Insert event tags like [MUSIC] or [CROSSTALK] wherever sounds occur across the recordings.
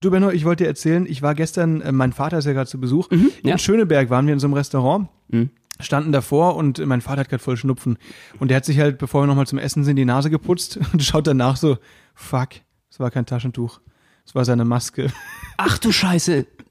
Du Benno, ich wollte dir erzählen, ich war gestern, äh, mein Vater ist ja gerade zu Besuch. Mhm, ja. In Schöneberg waren wir in so einem Restaurant. Standen davor und mein Vater hat gerade voll Schnupfen. Und der hat sich halt, bevor wir nochmal zum Essen sind, die Nase geputzt [LAUGHS] und schaut danach so, fuck, es war kein Taschentuch. Es war seine Maske. Ach du Scheiße.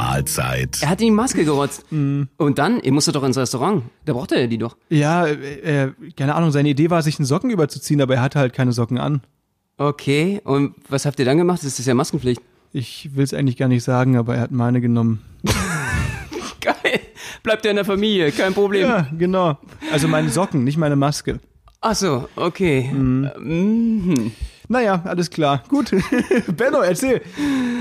Mahlzeit. Er hat in die Maske gerotzt. Und dann, ihr musstet doch ins Restaurant. Da brauchte er die doch. Ja, äh, äh, keine Ahnung, seine Idee war, sich einen Socken überzuziehen, aber er hatte halt keine Socken an. Okay, und was habt ihr dann gemacht? Das ist ja Maskenpflicht. Ich will es eigentlich gar nicht sagen, aber er hat meine genommen. [LAUGHS] Geil. Bleibt er in der Familie, kein Problem. Ja, genau. Also meine Socken, nicht meine Maske. Ach so, okay. Mhm. Naja, alles klar. Gut. [LAUGHS] Benno, erzähl.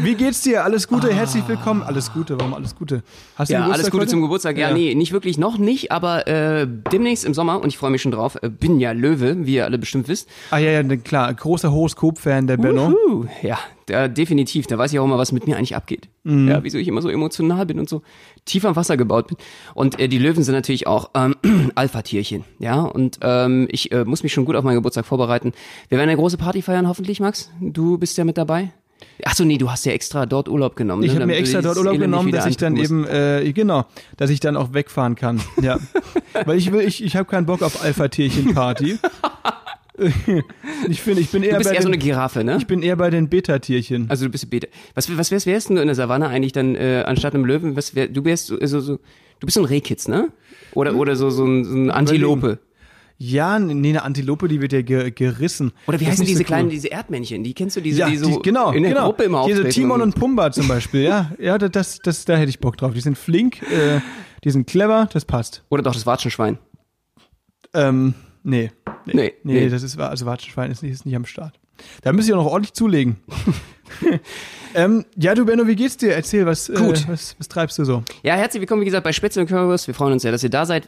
Wie geht's dir? Alles Gute, herzlich willkommen. Alles Gute, warum alles Gute? Hast du Ja, Geburtstag alles Gute heute? zum Geburtstag. Ja, nee, nicht wirklich, noch nicht, aber äh, demnächst im Sommer, und ich freue mich schon drauf, äh, bin ja Löwe, wie ihr alle bestimmt wisst. Ah ja, ja, ne, klar. Großer Horoskop-Fan, der Benno. Uhu, ja, da, definitiv. Da weiß ich auch immer, was mit mir eigentlich abgeht. Ja, wieso ich immer so emotional bin und so tief am Wasser gebaut bin. Und äh, die Löwen sind natürlich auch ähm, [CLEARS THROAT] Alpha-Tierchen. Ja, und ähm, ich äh, muss mich schon gut auf meinen Geburtstag vorbereiten. Wir werden eine große Party feiern, hoffentlich, Max. Du bist ja mit dabei. Ach so, nee, du hast ja extra dort Urlaub genommen. Ich ne, habe mir extra dort Urlaub genommen, dass ich dann musst. eben, äh, genau, dass ich dann auch wegfahren kann. Ja. [LAUGHS] Weil ich will, ich, ich habe keinen Bock auf Alpha-Tierchen-Party. [LAUGHS] [LAUGHS] ich finde, ich bin eher Du bist bei eher so den, eine Giraffe, ne? ich bin eher bei den Beta-Tierchen. Also du bist Beta. Was, was wärst, wärst du in der Savanne eigentlich dann äh, anstatt einem Löwen? Was wär, du wärst so, so, so, du bist so ein Rehkitz, ne? Oder oder so so ein, so ein Antilope. Ja, nee, eine Antilope, die wird ja ge gerissen. Oder wie Das heißen diese so cool. kleinen, diese Erdmännchen? Die kennst du, diese, Ja, die so die, genau, in der genau. Gruppe immer Hier so auftreten Timon und so. Pumba zum Beispiel, ja. [LAUGHS] Ja, das, das, das, da hätte ich Bock drauf. Die sind flink, äh, die sind clever, das passt. Oder doch das Watschenschwein. Ähm, nee. Nee, Nee, nee. das ist, also Watschenschwein ist nicht, ist nicht am Start. Da müsst ihr noch ordentlich zulegen. [LAUGHS] ähm, ja, du Benno, wie geht's dir? Erzähl, was, Gut. Äh, was, was treibst du so? Ja, herzlich willkommen, wie gesagt, bei Spätzle und Currywurst. Wir freuen uns sehr, dass ihr da seid.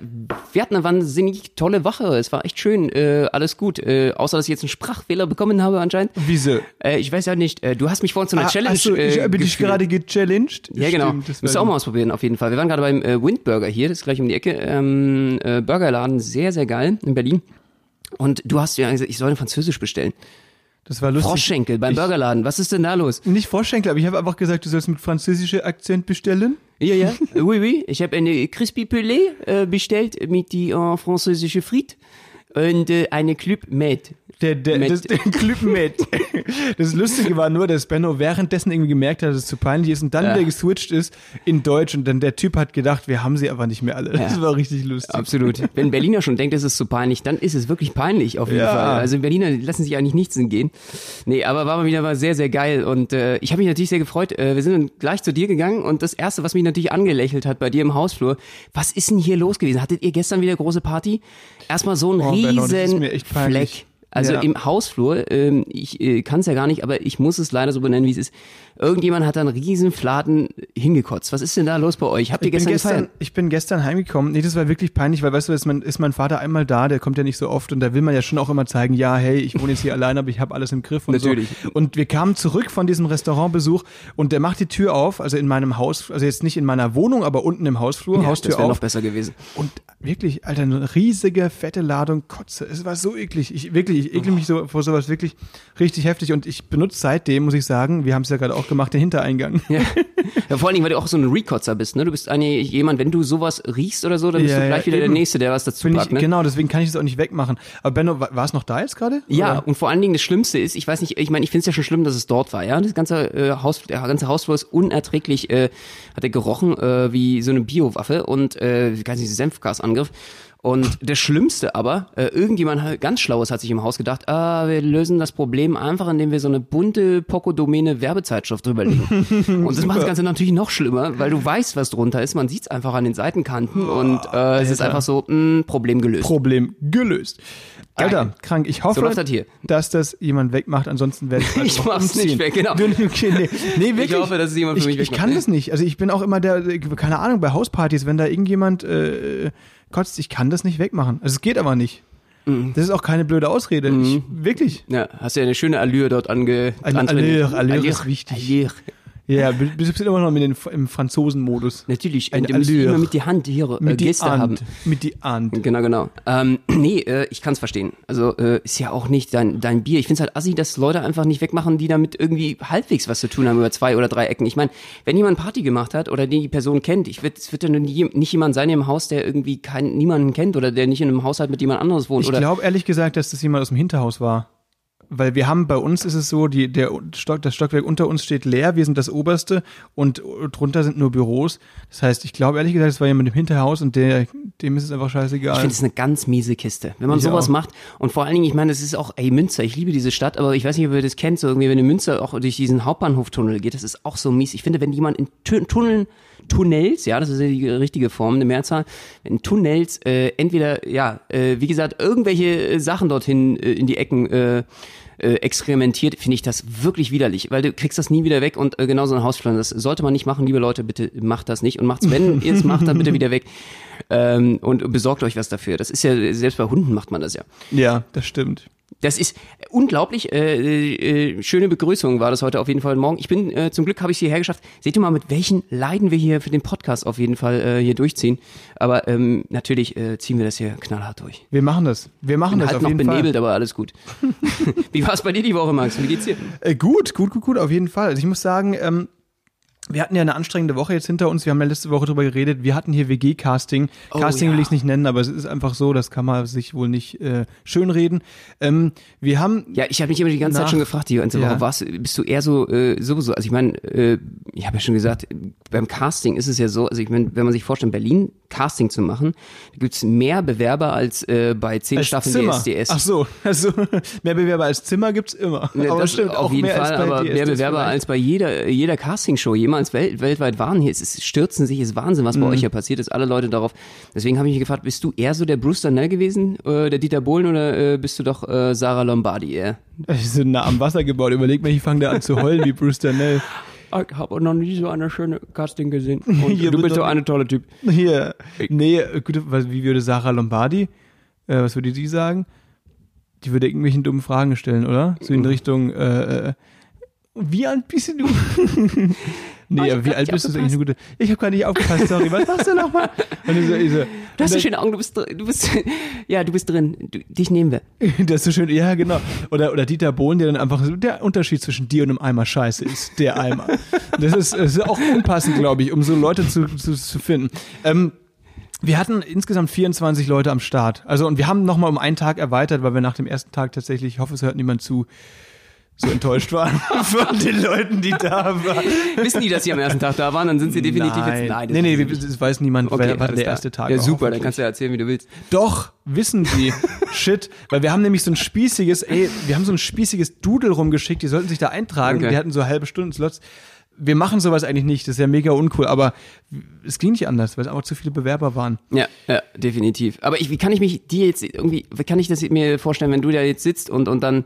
Wir hatten eine wahnsinnig tolle Woche. Es war echt schön. Äh, alles gut. Äh, außer, dass ich jetzt einen Sprachfehler bekommen habe anscheinend. Wieso? Äh, ich weiß ja nicht. Äh, du hast mich vorhin zu einer Challenge Achso, ich äh, dich geführt. gerade gechallenged. Ja, genau. Stimmt, das Müsst ihr war- auch mal ausprobieren, auf jeden Fall. Wir waren gerade beim äh, Windburger hier, das ist gleich um die Ecke. Ähm, äh, Burgerladen, sehr, sehr geil in Berlin. Und du hast ja gesagt, ich soll Französisch bestellen. Das war lustig. Froschschenkel beim Ich- Burgerladen. Was ist denn da los? Nicht Froschschenkel, aber ich habe einfach gesagt, du sollst mit französischer Akzent bestellen. Ja, ja. [LAUGHS] oui, oui. Ich habe eine Crispy Pelé äh, bestellt mit die äh, französische Frites und äh, eine Club Med. Der, der, Mit- das, der Clip mit. [LAUGHS] Das Lustige war nur, dass Benno währenddessen irgendwie gemerkt hat, dass es zu peinlich ist und dann Ja. wieder geswitcht ist in Deutsch und dann der Typ hat gedacht, wir haben sie aber nicht mehr alle. Das war richtig lustig. Absolut. Wenn Berliner schon denkt, es ist zu peinlich, dann ist es wirklich peinlich auf jeden Ja. Fall. Also Berliner lassen sich eigentlich nichts entgehen. Nee, aber war mal wieder mal sehr, sehr geil. Und äh, ich habe mich natürlich sehr gefreut. Äh, wir sind dann gleich zu dir gegangen und das Erste, was mich natürlich angelächelt hat bei dir im Hausflur, was ist denn hier los gewesen? Hattet ihr gestern wieder große Party? Erstmal so ein Oh, Benno, riesen peinlich. Fleck. Also Ja. im Hausflur, ähm, ich äh, kann es ja gar nicht, aber ich muss es leider so benennen, wie es ist. Irgendjemand hat da einen riesen Fladen hingekotzt. Was ist denn da los bei euch? Habt ihr Ich bin, gestern, gestern, gefeiert? ich bin gestern heimgekommen. Nee, das war wirklich peinlich, weil weißt du, ist mein, ist mein Vater einmal da, der kommt ja nicht so oft und da will man ja schon auch immer zeigen, ja, hey, ich wohne jetzt hier [LAUGHS] allein, aber ich habe alles im Griff und Natürlich. so. Und wir kamen zurück von diesem Restaurantbesuch und der macht die Tür auf, also in meinem Haus, also jetzt nicht in meiner Wohnung, aber unten im Hausflur, Ja, Haustür das wäre noch auf. besser gewesen. Und wirklich, Alter, eine riesige, fette Ladung Kotze. Es war so eklig. Ich wirklich, ich ekel mich so vor sowas wirklich richtig heftig. Und ich benutze seitdem, muss ich sagen, wir haben es ja gerade auch gemacht, den Hintereingang. Ja. [LAUGHS] ja, vor allen Dingen, weil du auch so ein Rekotzer bist, ne? Du bist eigentlich jemand, wenn du sowas riechst oder so, dann bist Ja, du gleich wieder eben. der Nächste, der was dazu Bin ich, packt, ne? Genau, deswegen kann ich es auch nicht wegmachen. Aber Benno, wa- war es noch da jetzt gerade? Ja, Oder? und vor allen Dingen das Schlimmste ist, ich weiß nicht, ich meine, ich finde es ja schon schlimm, dass es dort war, ja. Das ganze äh, Haus, der ganze Hausflur ist unerträglich, äh, hat er gerochen äh, wie so eine Biowaffe und äh, ganz nicht Senfgasangriff. Und das Schlimmste aber, äh, irgendjemand halt ganz Schlaues hat sich im Haus gedacht, ah, wir lösen das Problem einfach, indem wir so eine bunte Poco-Domäne Werbezeitschrift drüberlegen. [LAUGHS] und das macht das Ganze natürlich noch schlimmer, weil du weißt, was drunter ist. Man sieht es einfach an den Seitenkanten und äh, es ist einfach so, mh, Problem gelöst. Problem gelöst. Alter, Geil. krank. Ich hoffe, So das hier. dass das jemand wegmacht, ansonsten werde ich [LAUGHS] Ich mach's nicht weg, genau. [LAUGHS] Okay, nee, nee, wirklich. Ich hoffe, dass es jemand für ich, mich Ich wegmacht. kann das nicht. Also ich bin auch immer der, keine Ahnung, bei Hauspartys, wenn da irgendjemand äh, kotzt, ich kann das nicht wegmachen. Also es geht aber nicht. Mhm. Das ist auch keine blöde Ausrede. Ich, wirklich. Ja, hast ja eine schöne Allure dort ange trainiert. Allure, Allure ist wichtig. Allure. Ja, du bist immer noch mit den, im Franzosen-Modus. Natürlich, du musst Allure. immer mit die Hand ihre äh, Mit die Geste haben. Mit die Hand. Genau, genau. Ähm, [CLEARS THROAT] nee, äh, ich kann's verstehen. Also äh, ist ja auch nicht dein, dein Bier. Ich find's halt assi, dass Leute einfach nicht wegmachen, die damit irgendwie halbwegs was zu tun haben über zwei oder drei Ecken. Ich meine, wenn jemand Party gemacht hat oder die Person kennt, ich wird, es wird ja nie, nicht jemand sein im Haus, der irgendwie kein, niemanden kennt oder der nicht in einem Haushalt mit jemand anderes wohnt. Ich glaube ehrlich gesagt, dass das jemand aus dem Hinterhaus war. Weil wir haben, bei uns ist es so, die, der Stock, das Stockwerk unter uns steht leer, wir sind das oberste und drunter sind nur Büros. Das heißt, ich glaube ehrlich gesagt, es war jemand im Hinterhaus und der, dem ist es einfach Ich scheißegal. finde es eine ganz miese Kiste. Wenn man Ich sowas auch. macht und vor allen Dingen, ich meine, das ist auch, ey, Münster, ich liebe diese Stadt, aber ich weiß nicht, ob ihr das kennt, so irgendwie, wenn in Münster auch durch diesen Hauptbahnhoftunnel geht, das ist auch so mies. Ich finde, wenn jemand in Tu- Tunneln, Tunnels, ja, das ist ja die richtige Form, eine Mehrzahl, in Tunnels äh, entweder, ja, äh, wie gesagt, irgendwelche äh, Sachen dorthin äh, in die Ecken äh, äh, experimentiert, finde ich das wirklich widerlich, weil du kriegst das nie wieder weg und äh, genauso ein Hausplan, das sollte man nicht machen, liebe Leute, bitte macht das nicht und macht's, wenn [LAUGHS] ihr es macht, dann bitte wieder weg ähm, und besorgt euch was dafür. Das ist ja, selbst bei Hunden macht man das ja. ja, das stimmt. Das ist unglaublich. Äh, äh, schöne Begrüßung war das heute auf jeden Fall morgen. Ich bin, äh, zum Glück habe ich es hierher geschafft. Seht ihr mal, mit welchen Leiden wir hier für den Podcast auf jeden Fall äh, hier durchziehen. Aber ähm, natürlich äh, ziehen wir das hier knallhart durch. Wir machen das. Wir machen Bin das halt auf noch jeden benebelt, aber alles gut. [LAUGHS] Wie war es bei dir die Woche, Max? Wie geht's dir? Fall. Äh, gut, gut, gut, gut, auf jeden Fall. Also ich muss sagen, ähm, wir hatten ja eine anstrengende Woche jetzt hinter uns. Wir haben ja letzte Woche drüber geredet. Wir hatten hier WG-Casting. Oh, Casting ja. will ich es nicht nennen, aber es ist einfach so, das kann man sich wohl nicht äh, schönreden. Ähm, wir haben Ja, ich habe mich immer die ganze Nach- Zeit schon gefragt, die ganze Woche, Ja. was bist du eher so äh, sowieso? Also ich meine, äh, ich habe ja schon gesagt, beim Casting ist es ja so, also ich meine, wenn man sich vorstellt, in Berlin Casting zu machen, da gibt's mehr Bewerber als äh, bei zehn als Staffeln Zimmer. DSDS. Ach so, [LAUGHS] also mehr Bewerber als Zimmer gibt's immer. Ja, aber das stimmt, auf auch jeden mehr Fall, als bei aber mehr DSDS Bewerber vielleicht. als bei jeder, jeder Castingshow jemals welt, weltweit waren. Hier es ist, stürzen sich, ist Wahnsinn, was bei Mhm. euch hier passiert ist. Alle Leute darauf. Deswegen habe ich mich gefragt, bist du eher so der Bruce Darnell gewesen, äh, der Dieter Bohlen, oder äh, bist du doch äh, Sarah Lombardi eher? Ich bin nah am Wasser gebaut. Überleg mal, ich fange da an zu heulen wie Bruce Darnell. [LAUGHS] Ich habe noch nie so eine schöne Casting gesehen. [LAUGHS] Du bist so doch- eine tolle Typ. Hier, nee, gut, wie würde Sarah Lombardi, äh, was würde die sagen? Die würde irgendwelchen dummen Fragen stellen, oder? So in Richtung, äh, äh, wie alt bist du? [LAUGHS] nee, Oh, aber wie alt bist du? eigentlich? Eine gute, ich habe gar nicht aufgepasst, sorry, was machst du nochmal? So, so, Du hast so und schöne Augen, du bist, du bist, [LAUGHS] ja, du bist drin. Du, dich nehmen wir. [LAUGHS] Das ist so schön, ja, genau. Oder, oder Dieter Bohlen, der dann einfach so, der Unterschied zwischen dir und einem Eimer Scheiße ist, der Eimer. Das ist, das ist auch unpassend, glaube ich, um so Leute zu, zu, zu finden. Ähm, Wir hatten insgesamt 24 Leute am Start. Also und wir haben nochmal um einen Tag erweitert, weil wir nach dem ersten Tag tatsächlich, ich hoffe, es hört niemand zu, so enttäuscht waren [LAUGHS] von den Leuten, die da waren. Wissen die, dass sie am ersten Tag da waren? Dann sind sie definitiv Nein. jetzt. Nein, das nee, das weiß niemand, Okay, wann alles der erste Tag Ja, war, super, dann kannst du ja erzählen, wie du willst. Doch, wissen sie. [LAUGHS] Shit. Weil wir haben nämlich so ein spießiges, ey, wir haben so ein spießiges Doodle rumgeschickt, die sollten sich da eintragen. Okay. Die hatten so halbe Stunden Slots. Wir machen sowas eigentlich nicht, das ist ja mega uncool, aber es ging nicht anders, weil es einfach zu viele Bewerber waren. Ja, ja, definitiv. Aber ich, wie kann ich mich dir jetzt irgendwie, wie kann ich das mir vorstellen, wenn du da jetzt sitzt und, und dann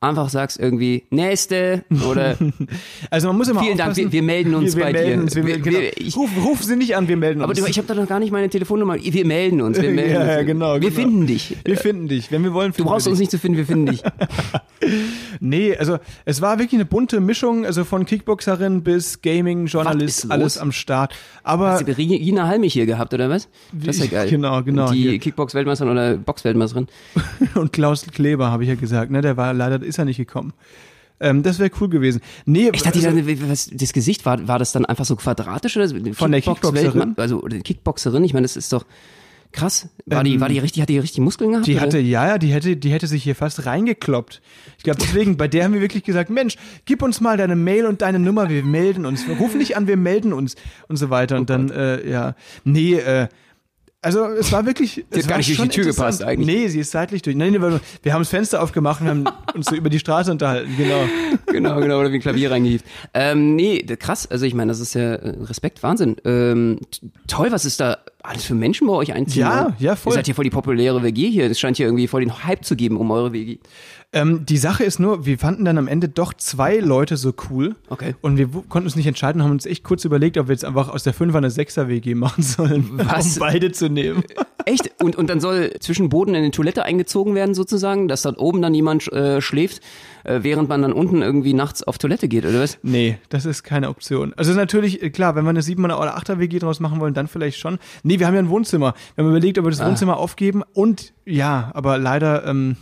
einfach sagst irgendwie, nächste oder [LAUGHS] Also man muss immer Vielen Dank, wir- wir melden uns wir, wir bei melden dir. Uns, wir, genau. ich- ruf, ruf sie nicht an, wir melden Aber uns. du, ich habe da noch gar nicht meine Telefonnummer. Wir melden uns. Wir [LAUGHS] melden ja, uns. ja, genau. Wir genau. finden dich. Wir finden dich. Wenn wir wollen, Du brauchst uns nicht zu finden, wir finden dich. [LAUGHS] Nee, also es war wirklich eine bunte Mischung, also von Kickboxerin bis Gaming, Journalist, alles am Start. Aber Hast du Regina Halmich hier gehabt, oder was? Das ist ja geil. Genau, genau. Die Hier. Kickbox-Weltmeisterin oder Box-Weltmeisterin. und Klaus Kleber, habe ich ja gesagt, ne? Der war leider ist er nicht gekommen. Ähm, das wäre cool gewesen. Nee, Ich dachte, also, die- was, das Gesicht war, war das dann einfach so quadratisch oder? Von der Kickboxerin? Also Kickboxerin, ich meine, das ist doch krass. War die, war die richtig, hat die richtig Muskeln gehabt? Ähm, die oder? hatte, ja, ja, die hätte, die hätte sich hier fast reingekloppt. Ich glaube, deswegen, bei der haben wir wirklich gesagt, Mensch, gib uns mal deine Mail und deine Nummer, wir melden uns. Wir rufen nicht an, wir melden uns und so weiter. Und dann, äh, ja, nee, äh, Also es war wirklich. Sie es hat gar nicht durch die Tür gepasst eigentlich. Nee, sie ist seitlich durch. Nein, nee, wir wir haben das Fenster aufgemacht und haben uns so über die Straße unterhalten, genau. [LAUGHS] genau, genau, oder wie ein Klavier reingehievt. Ähm, nee, krass, also ich meine, das ist ja äh, Respekt, Wahnsinn. Ähm, toll, was ist da alles für Menschen bei euch einziehen? Ja, oder? ja, voll. Ihr seid hier voll die populäre WG hier. Es scheint hier irgendwie voll den Hype zu geben um eure WG. Ähm, die Sache ist nur, wir fanden dann am Ende doch zwei Leute so cool. Okay. Und wir konnten uns nicht entscheiden, haben uns echt kurz überlegt, ob wir jetzt einfach aus der 5er eine 6er WG machen sollen, [LAUGHS] Was? um beide zu nehmen. Echt? Und, und dann soll zwischen Boden in die Toilette eingezogen werden sozusagen, dass dort oben dann jemand äh, schläft, äh, während man dann unten irgendwie nachts auf Toilette geht, oder was? Nee, das ist keine Option. Also natürlich, äh, klar, wenn wir eine 7er oder 8er WG draus machen wollen, dann vielleicht schon. Nee, wir haben ja ein Wohnzimmer. Wir haben überlegt, ob wir das Ah. Wohnzimmer aufgeben und ja, aber leider, ähm,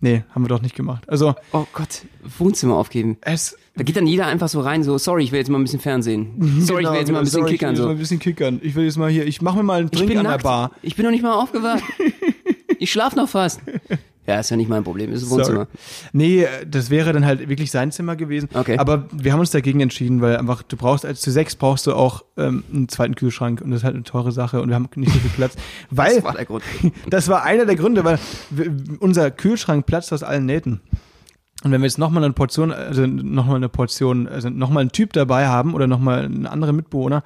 nee, haben wir doch nicht gemacht. Also Oh Gott, Wohnzimmer aufgeben. es Da geht dann jeder einfach so rein, so, sorry, ich will jetzt mal ein bisschen Fernsehen. [LAUGHS] Sorry, ich will jetzt mal ein bisschen Genau, sorry, kickern. Ich will So. jetzt mal ein bisschen kickern. Ich will jetzt mal hier, ich mache mir mal einen Drink an nackt. der Bar. Ich bin noch nicht mal aufgewacht. [LAUGHS] ich schlaf noch fast. Ja, ist ja nicht mein Problem, ist ein Wohnzimmer. Sorry. Nee, das wäre dann halt wirklich sein Zimmer gewesen. Okay. Aber wir haben uns dagegen entschieden, weil einfach, du brauchst als zu sechs brauchst du auch ähm, einen zweiten Kühlschrank und das ist halt eine teure Sache und wir haben nicht so viel Platz. [LAUGHS] Weil, Das war der Grund. [LAUGHS] das war einer der Gründe, weil wir, unser Kühlschrank platzt aus allen Nähten. Und wenn wir jetzt nochmal eine Portion, also nochmal eine Portion, also nochmal einen Typ dabei haben oder nochmal einen anderen Mitbewohner,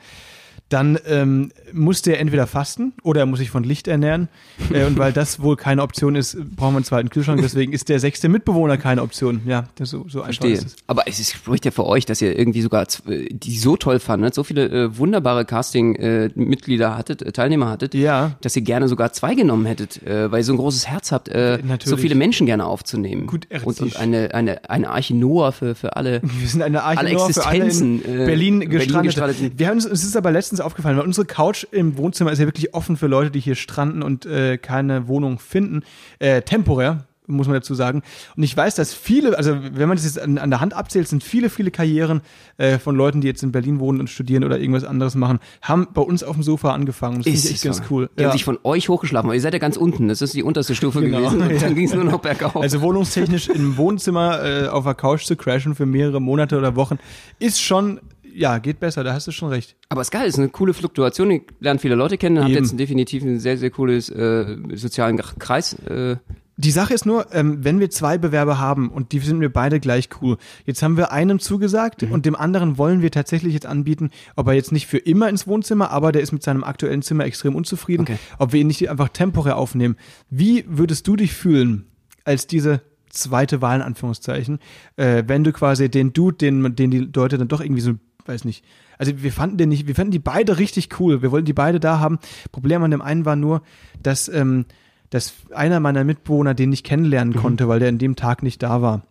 dann ähm, muss der entweder fasten oder er muss sich von Licht ernähren. Äh, und weil das wohl keine Option ist, brauchen wir einen zweiten Kühlschrank. Deswegen ist der sechste Mitbewohner keine Option. Ja, das so, so einfach Verstehe. ist es. Aber es ist- spricht ja für euch, dass ihr irgendwie sogar äh, die so toll fandet, so viele äh, wunderbare Casting-Mitglieder hattet, äh, Teilnehmer hattet, Ja. dass ihr gerne sogar zwei genommen hättet, äh, weil ihr so ein großes Herz habt, äh, so Natürlich. viele Menschen gerne aufzunehmen. Gut und, und eine, eine, eine Arche Noah für, für alle. Wir sind eine Arche Alle Noah für alle in Existenzen, äh, Berlin Berlin gestrandet. gestrandeten. Wir haben uns, es ist aber letztens aufgefallen, weil unsere Couch im Wohnzimmer ist ja wirklich offen für Leute, die hier stranden und äh, keine Wohnung finden. Äh, temporär, muss man dazu sagen. Und ich weiß, dass viele, also wenn man das jetzt an, an der Hand abzählt, sind viele, viele Karrieren äh, von Leuten, die jetzt in Berlin wohnen und studieren oder irgendwas anderes machen, haben bei uns auf dem Sofa angefangen. Das ich echt ganz cool. Die haben sich von euch hochgeschlafen, weil ihr seid ja ganz unten, das ist die unterste Stufe Genau, gewesen und ja. [LAUGHS] dann ging es nur noch bergauf. Also wohnungstechnisch im Wohnzimmer äh, auf der Couch zu crashen für mehrere Monate oder Wochen ist schon, ja, geht besser, da hast du schon recht. Aber es ist geil, es ist eine coole Fluktuation. Ihr lernt viele Leute kennen, habt jetzt definitiv einen sehr, sehr cooles äh, sozialen Kreis. Äh, Die Sache ist nur, ähm, wenn wir zwei Bewerber haben und die sind mir beide gleich cool. Jetzt haben wir einem zugesagt Mhm. und dem anderen wollen wir tatsächlich jetzt anbieten, ob er jetzt nicht für immer ins Wohnzimmer, aber der ist mit seinem aktuellen Zimmer extrem unzufrieden, Okay. ob wir ihn nicht einfach temporär aufnehmen. Wie würdest du dich fühlen als diese zweite Wahl in Anführungszeichen, äh, wenn du quasi den Dude, den, den die Leute dann doch irgendwie so, weiß nicht, also wir fanden den nicht, wir fanden die beide richtig cool, wir wollten die beide da haben. Problem an dem einen war nur, dass, ähm, dass einer meiner Mitbewohner den nicht kennenlernen konnte, weil der an dem Tag nicht da war.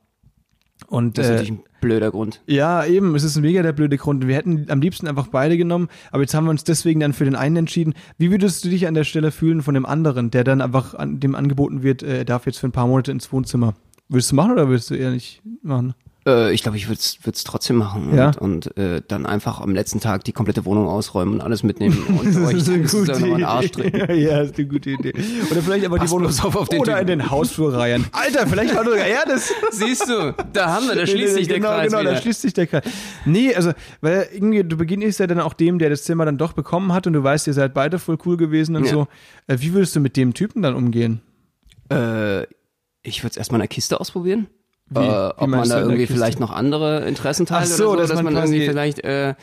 Und Mhm. das ist äh, natürlich ein blöder Grund. ja, eben, es ist ein mega der blöde Grund. Wir hätten am liebsten einfach beide genommen, aber jetzt haben wir uns deswegen dann für den einen entschieden. Wie würdest du dich an der Stelle fühlen von dem anderen, der dann einfach an dem angeboten wird, äh, er darf jetzt für ein paar Monate ins Wohnzimmer? Würdest du machen oder würdest du eher nicht machen? Äh, ich glaube, ich würde es trotzdem machen Ja? und, und äh, dann einfach am letzten Tag die komplette Wohnung ausräumen und alles mitnehmen [LAUGHS] und euch sozusagen nochmal einen Arsch treten. [LAUGHS] ja, ist eine gute Idee. Oder vielleicht aber Pass die Wohnung auf auf den oder in Typen. den Hausflur reihen. [LAUGHS] Alter, vielleicht war sogar er das. Siehst du, da haben wir, da schließt sich der genau, Kreis Genau, wieder. da schließt sich der Kreis. Nee, also, weil irgendwie, du beginnst ja dann auch dem, der das Zimmer dann doch bekommen hat und du weißt, ihr seid beide voll cool gewesen und Ja. so. Äh, wie würdest du mit dem Typen dann umgehen? äh, ich würde es erstmal in der Kiste ausprobieren. Wie? Äh, Wie ob man da irgendwie vielleicht noch andere Interessen teilt so, oder so, dass dass, man man, irgendwie vielleicht äh,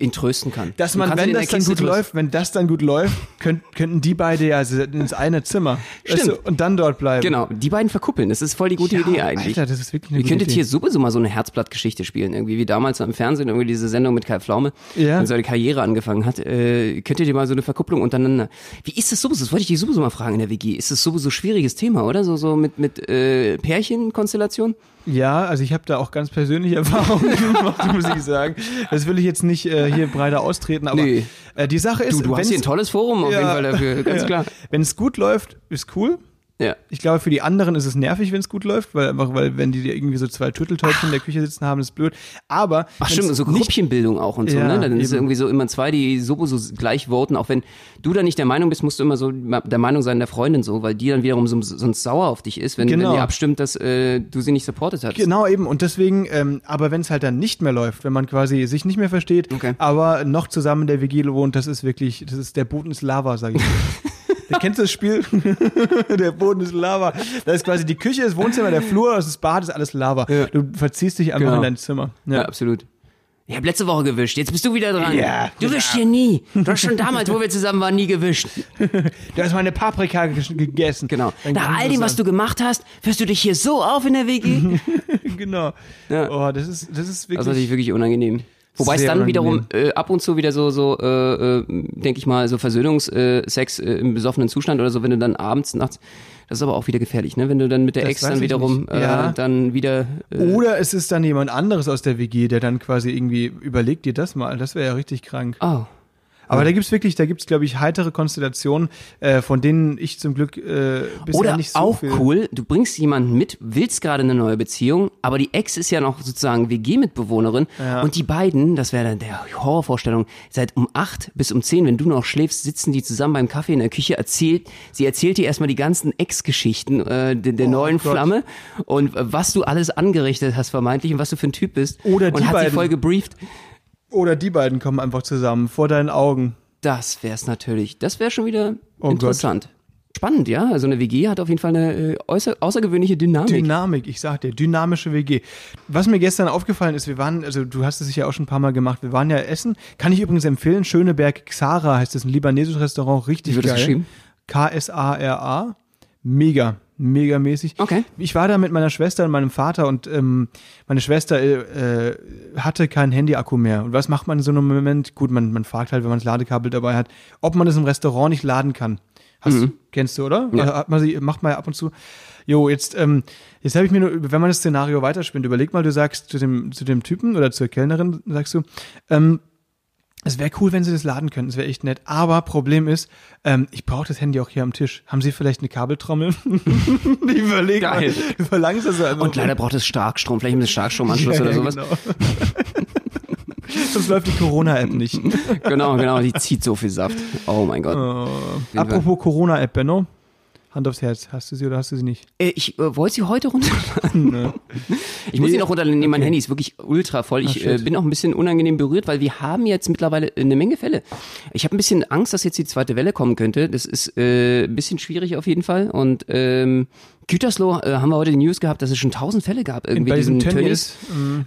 ihn trösten kann. Dass man, wenn das dann gut trösten. läuft, wenn das dann gut läuft, könnt, könnten die beide ja ins eine Zimmer. Weißt du, und dann dort bleiben. Genau, die beiden verkuppeln, das ist voll die gute Ja, Idee eigentlich. Alter, das ist wirklich eine Ihr gute könntet Idee. hier sowieso mal so eine Herzblattgeschichte spielen, irgendwie wie damals im Fernsehen, irgendwie diese Sendung mit Kai Pflaume, Ja. wenn seine Karriere angefangen hat. Äh, könntet ihr mal so eine Verkupplung untereinander. Wie ist das sowieso? Das wollte ich dich sowieso mal fragen in der WG. Ist das sowieso ein schwieriges Thema, oder? So, so mit, mit äh, Pärchenkonstellation? Ja, also ich habe da auch ganz persönliche [LAUGHS] Erfahrungen gemacht, muss ich sagen. Das will ich jetzt nicht äh, hier breiter austreten, aber Nee. äh, die Sache ist, Du, du hast hier ein tolles Forum auf Ja. jeden Fall dafür, ganz [LAUGHS] Ja. klar. Wenn es gut läuft, ist cool. Ja. Ich glaube, für die anderen ist es nervig, wenn es gut läuft, weil einfach, weil wenn die irgendwie so zwei Turteltäubchen in der Küche sitzen haben, ist blöd. Aber Ach stimmt, so nicht Grüppchenbildung auch und so, Ja, ne? Dann ist es eben. irgendwie so immer zwei, die sowieso gleich voten. Auch wenn du da nicht der Meinung bist, musst du immer so der Meinung sein der Freundin so, weil die dann wiederum so, sonst sauer auf dich ist, wenn, Genau. wenn die abstimmt, dass äh, du sie nicht supportet hast. Genau eben und deswegen, ähm, aber wenn es halt dann nicht mehr läuft, wenn man quasi sich nicht mehr versteht, Okay. aber noch zusammen in der WG wohnt, das ist wirklich, das ist der Boden ist Lava, sage ich. [LAUGHS] Kennst du das Spiel? [LAUGHS] der Boden ist Lava. Das ist quasi die Küche, das Wohnzimmer, der Flur, das Bad, ist alles Lava. Ja. Du verziehst dich einfach Genau. in dein Zimmer. Ja, absolut. Ich habe letzte Woche gewischt, jetzt bist du wieder dran. Ja, du wischst hier nie. Du hast schon damals, wo wir zusammen waren, nie gewischt. [LAUGHS] Du hast meine Paprika ge- gegessen. Genau. Dann Nach all das dem, was du gemacht hast, führst du dich hier so auf in der WG. [LAUGHS] Genau. Ja. Oh, das ist, das ist Das ist wirklich. natürlich wirklich unangenehm. Wobei es dann wiederum äh, ab und zu wieder so, so äh, äh, denke ich mal, so Versöhnungssex äh, im besoffenen Zustand oder so, wenn du dann abends, nachts, das ist aber auch wieder gefährlich, ne? Wenn du dann mit der Das Ex dann wiederum äh, Ja. dann wieder äh, Oder es ist dann jemand anderes aus der WG, der dann quasi irgendwie überlegt dir das mal. Das wäre ja richtig krank. oh, Aber da gibt's wirklich, da gibt's glaube ich heitere Konstellationen, äh, von denen ich zum Glück äh, bisher Oder nicht so auch viel. cool, du bringst jemanden mit, willst gerade eine neue Beziehung, aber die Ex ist ja noch sozusagen WG-Mitbewohnerin Ja. und die beiden, das wäre dann der Horrorvorstellung, seit um acht bis um zehn, wenn du noch schläfst, sitzen die zusammen beim Kaffee in der Küche, erzählt, sie erzählt dir erstmal die ganzen Ex-Geschichten äh, der, der Oh neuen Gott. Flamme und äh, was du alles angerichtet hast vermeintlich und was du für ein Typ bist. Oder und die hat sie beiden. voll gebrieft. Oder die beiden kommen einfach zusammen vor deinen Augen. Das wär's natürlich. Das wäre schon wieder Oh interessant. Spannend, ja. Also eine WG hat auf jeden Fall eine äh, äußer, außergewöhnliche Dynamik. Dynamik, ich sag dir, dynamische WG. Was mir gestern aufgefallen ist, wir waren, also du hast es sicher auch schon ein paar Mal gemacht, wir waren ja essen. Kann ich übrigens empfehlen, Schöneberg Xara heißt es, ein libanesisches Restaurant, richtig Wie wird das geil. geschrieben? K-S-A-R-A. Mega, mega mäßig. Okay. Ich war da mit meiner Schwester und meinem Vater und ähm, meine Schwester äh, hatte kein Handy-Akku mehr. Und was macht man in so einem Moment? Gut, man, man fragt halt, wenn man das Ladekabel dabei hat, ob man das im Restaurant nicht laden kann. Hast, Kennst du, oder? Mhm. Ja. Hat man sie, macht man ja ab und zu. Jo, jetzt, ähm, jetzt habe ich mir nur, wenn man das Szenario weiterspinnt, überleg mal, du sagst zu dem, zu dem Typen oder zur Kellnerin, sagst du, ähm, es wäre cool, wenn Sie das laden könnten, es wäre echt nett. Aber Problem ist, ähm, ich brauche das Handy auch hier am Tisch. Haben Sie vielleicht eine Kabeltrommel? [LAUGHS] die überlegen. Geil. Du verlangst das einfach. Und leider braucht es Starkstrom, vielleicht mit Starkstromanschluss Ja, oder sowas. Genau. Sonst läuft die Corona-App nicht. [LAUGHS] Genau, genau, die zieht so viel Saft. Oh mein Gott. Äh, apropos Corona-App, Benno. Hand aufs Herz. Hast du sie oder hast du sie nicht? Äh, Ich äh, wollte sie heute runterladen. [LAUGHS] [LAUGHS] Ich muss Nee. sie noch runterladen. Nee, mein Handy ist wirklich ultra voll. Ich Ah, äh, bin auch ein bisschen unangenehm berührt, weil wir haben jetzt mittlerweile eine Menge Fälle. Ich habe ein bisschen Angst, dass jetzt die zweite Welle kommen könnte. Das ist äh, ein bisschen schwierig auf jeden Fall. Und ähm, Gütersloh äh, haben wir heute die News gehabt, dass es schon tausend Fälle gab. Irgendwie Bei diesem diesen Tönnies.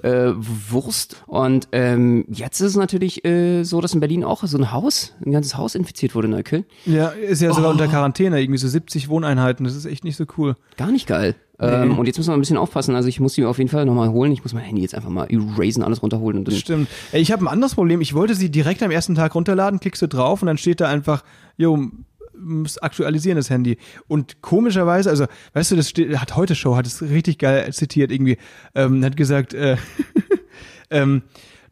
äh, Wurst. Und ähm, jetzt ist es natürlich äh, so, dass in Berlin auch so ein Haus, ein ganzes Haus infiziert wurde in Neukölln. Ja, ist ja sogar Oh. unter Quarantäne, irgendwie so 70 Wohneinheiten. Das ist echt nicht so cool. Gar nicht geil. Ähm, und jetzt müssen wir ein bisschen aufpassen. Also ich muss die mir auf jeden Fall nochmal holen. Ich muss mein Handy jetzt einfach mal erasen, alles runterholen. Und dann, Stimmt. Ey, Ich habe ein anderes Problem. Ich wollte sie direkt am ersten Tag runterladen, klickst du drauf und dann steht da einfach, jo, aktualisieren das Handy. Und komischerweise, also, weißt du, das steht, hat heute Show, hat es richtig geil zitiert irgendwie, ähm, hat gesagt, äh, [LAUGHS] ähm,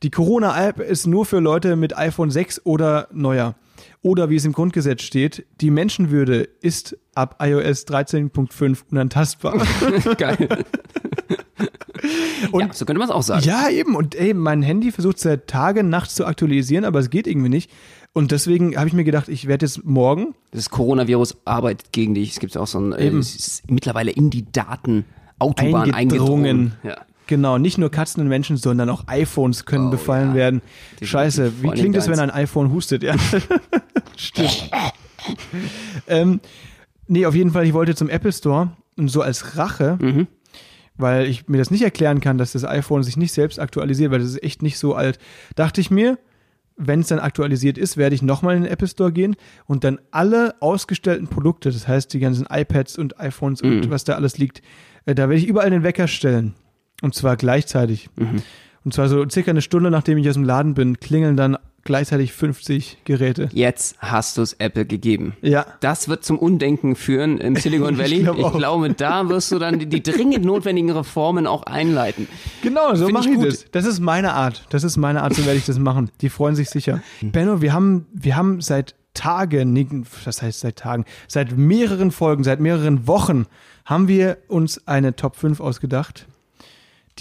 die Corona-App ist nur für Leute mit iPhone 6 oder neuer. Oder wie es im Grundgesetz steht, die Menschenwürde ist ab iOS 13.5 unantastbar. [LAUGHS] geil. [LAUGHS] Und- ja, so könnte man es auch sagen. Ja, eben. Und ey, mein Handy versucht seit Tagen nachts zu aktualisieren, aber es geht irgendwie nicht. Und deswegen habe ich mir gedacht, ich werde jetzt morgen. Das Coronavirus arbeitet gegen dich. Es gibt auch so ein, äh, mittlerweile in die Daten Autobahn Eingedrungen. eingedrungen. Ja. Genau, nicht nur Katzen und Menschen, sondern auch iPhones können Oh, befallen ja. werden. Definitiv. Scheiße, wie klingt es, wenn ein iPhone hustet? Ja. [LAUGHS] Stimmt. ähm, nee, auf jeden Fall, ich wollte zum Apple Store und so als Rache, Mhm. weil ich mir das nicht erklären kann, dass das iPhone sich nicht selbst aktualisiert, weil das ist echt nicht so alt, dachte ich mir, wenn es dann aktualisiert ist, werde ich nochmal in den Apple Store gehen und dann alle ausgestellten Produkte, das heißt die ganzen iPads und iPhones und was da alles liegt, äh, da werde ich überall den Wecker stellen. Und zwar gleichzeitig. Und zwar so circa eine Stunde, nachdem ich aus dem Laden bin, klingeln dann gleichzeitig 50 Geräte. Jetzt hast du es Apple gegeben. Ja. Das wird zum Undenken führen im [LAUGHS] Silicon Ich Valley. glaub ich glaube, da wirst du dann die, die dringend notwendigen Reformen auch einleiten. Genau, so mache ich ich, das. Das ist meine Art. Das ist meine Art, so werde ich das machen. Die freuen sich sicher. Benno, wir haben, wir haben seit Tagen, nee, das heißt seit Tagen, seit mehreren Folgen, seit mehreren Wochen haben wir uns eine Top 5 ausgedacht,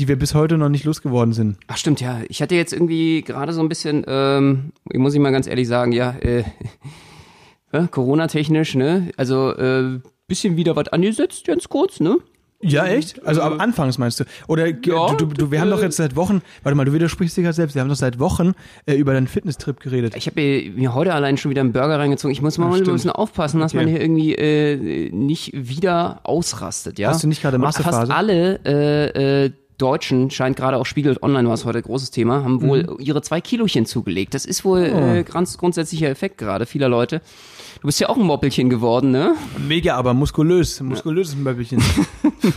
die wir bis heute noch nicht losgeworden sind. Ach stimmt, ja. Ich hatte jetzt irgendwie gerade so ein bisschen, ähm, muss ich mal ganz ehrlich sagen, ja, äh, [LAUGHS] ja, Corona-technisch, ne? Also äh, bisschen wieder was angesetzt, ganz kurz, ne? Ja, echt? Also am Anfangs meinst du? Oder Ja, du, du, du, wir haben doch jetzt seit Wochen, warte mal, du widersprichst dich gerade selbst, wir haben doch seit Wochen äh, über deinen Fitnesstrip geredet. Ich habe mir heute allein schon wieder einen Burger reingezogen. Ich muss mal Ja, ein bisschen aufpassen, dass Okay. man hier irgendwie äh, nicht wieder ausrastet. Ja? Hast du nicht gerade Und Massephase? Fast alle äh, äh, Deutschen, scheint gerade auch Spiegel Online war es heute ein großes Thema, haben wohl Mhm. ihre zwei Kilochen zugelegt. Das ist wohl Oh. äh, ganz grundsätzlicher Effekt gerade vieler Leute. Du bist ja auch ein Moppelchen geworden, ne? Mega, aber muskulös, muskulöses Möbelchen. [LAUGHS]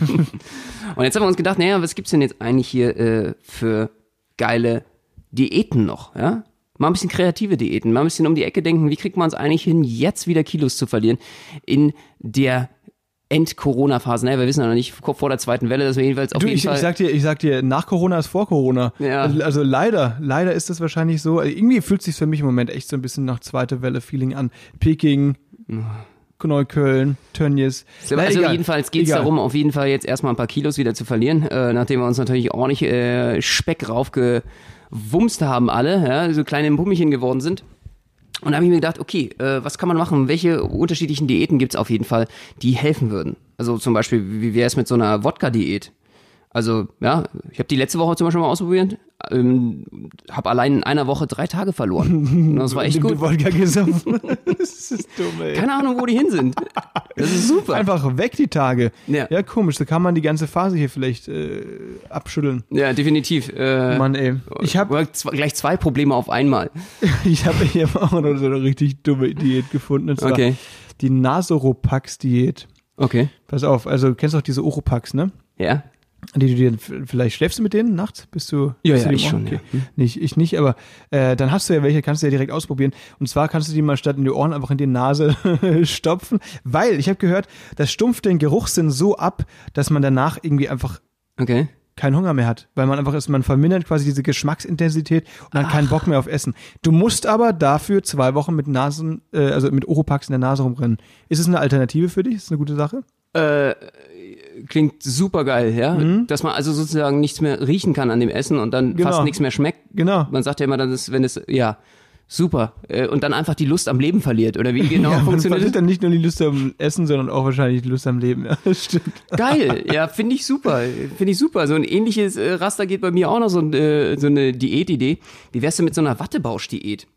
Und jetzt haben wir uns gedacht, naja, was gibt's denn jetzt eigentlich hier äh, für geile Diäten noch, ja? Mal ein bisschen kreative Diäten, mal ein bisschen um die Ecke denken, wie kriegt man es eigentlich hin, jetzt wieder Kilos zu verlieren in der End-Corona-Phase. Naja, wir wissen ja noch nicht vor der zweiten Welle, dass wir jedenfalls auf Du, jeden ich, Fall... ich sag dir, ich sag dir, nach Corona ist vor Corona. Ja. Also, also leider, leider ist das wahrscheinlich so. Also irgendwie fühlt sich für mich im Moment echt so ein bisschen nach zweite Welle Feeling an. Peking, Neukölln, Tönnies. So, Na, also jedenfalls geht es darum, auf jeden Fall jetzt erstmal ein paar Kilos wieder zu verlieren, äh, nachdem wir uns natürlich ordentlich äh, Speck raufgewumst haben alle, ja, so kleine Pummelchen geworden sind. Und da habe ich mir gedacht, okay, äh, was kann man machen? Welche unterschiedlichen Diäten gibt's auf jeden Fall, die helfen würden? Also zum Beispiel, wie wäre es mit so einer Wodka-Diät? Also, ja, ich habe die letzte Woche zum Beispiel mal ausprobiert, ähm, habe allein in einer Woche drei Tage verloren. Das war echt [LAUGHS] gut. du Wodka gesoffen. [LAUGHS] das ist dumm, ey. Keine Ahnung, wo die hin sind. Das ist super. Einfach weg die Tage. Ja. ja, komisch. So kann man die ganze Phase hier vielleicht äh, abschütteln. Ja, definitiv. Äh, Mann, ey. Ich habe gleich zwei Probleme auf einmal. [LAUGHS] ich hab, ich hab auch noch so eine richtig dumme Diät gefunden. Und zwar Okay. die Nasoropax-Diät. Okay. Pass auf, also du kennst doch diese Oropax, ne? Ja. Die du dir, vielleicht schläfst du mit denen nachts? Bist du? Ja, bist ja, du ich schon? Okay. ja. Hm. Nicht, ich nicht, aber äh, dann hast du ja welche, kannst du ja direkt ausprobieren. Und zwar kannst du die mal statt in die Ohren einfach in die Nase [LAUGHS] stopfen, weil ich habe gehört, das stumpft den Geruchssinn so ab, dass man danach irgendwie einfach Okay. keinen Hunger mehr hat, weil man einfach ist, man vermindert quasi diese Geschmacksintensität und hat keinen Bock mehr auf Essen. Du musst aber dafür zwei Wochen mit Nasen, äh, also mit Oropax in der Nase rumrennen. Ist es eine Alternative für dich? Ist es eine gute Sache? Klingt super geil, ja? Mhm. Dass man also sozusagen nichts mehr riechen kann an dem Essen und dann Genau. fast nichts mehr schmeckt. Genau. Man sagt ja immer, es, wenn es, ja, super. Äh, Und dann einfach die Lust am Leben verliert. Oder wie genau [LAUGHS] ja, funktioniert verliert das? dann nicht nur die Lust am Essen, sondern auch wahrscheinlich die Lust am Leben. Ja, das stimmt. Geil, [LAUGHS] ja, finde ich super, finde ich super. So ein ähnliches äh, Raster geht bei mir auch noch so, ein, äh, so eine Diätidee. Wie wärst du mit so einer Wattebausch-Diät?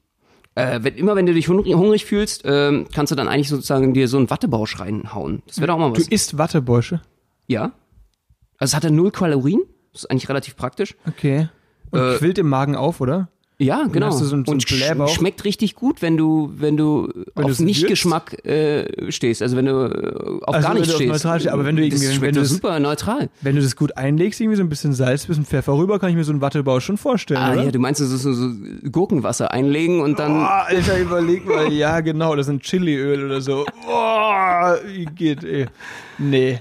Äh, wenn, immer wenn du dich hungrig, hungrig fühlst, ähm, kannst du dann eigentlich sozusagen dir so einen Wattebausch reinhauen. Das wäre doch auch mal Du was. isst Wattebäusche. Ja. Also es hat ja null Kalorien. Das ist eigentlich relativ praktisch. Okay. Und Äh, quillt im Magen auf, oder? Ja, genau. so einen- so und sch schmeckt richtig gut, wenn du, wenn du Wenn auf Nicht-Geschmack äh, stehst. Also wenn du äh, auf Also gar nichts stehst. neutral aber wenn du irgendwie- das wenn du das- super neutral. Wenn du das gut einlegst, irgendwie so ein bisschen Salz, ein bisschen Pfeffer rüber, kann ich mir so einen Wattebausch schon vorstellen, Ah, oder? ja, du meinst so, so, so Gurkenwasser einlegen und dann. Boah, Alter, überleg mal. Ja, genau, das ist ein Chiliöl oder so. Boah, wie geht, ey. Nee.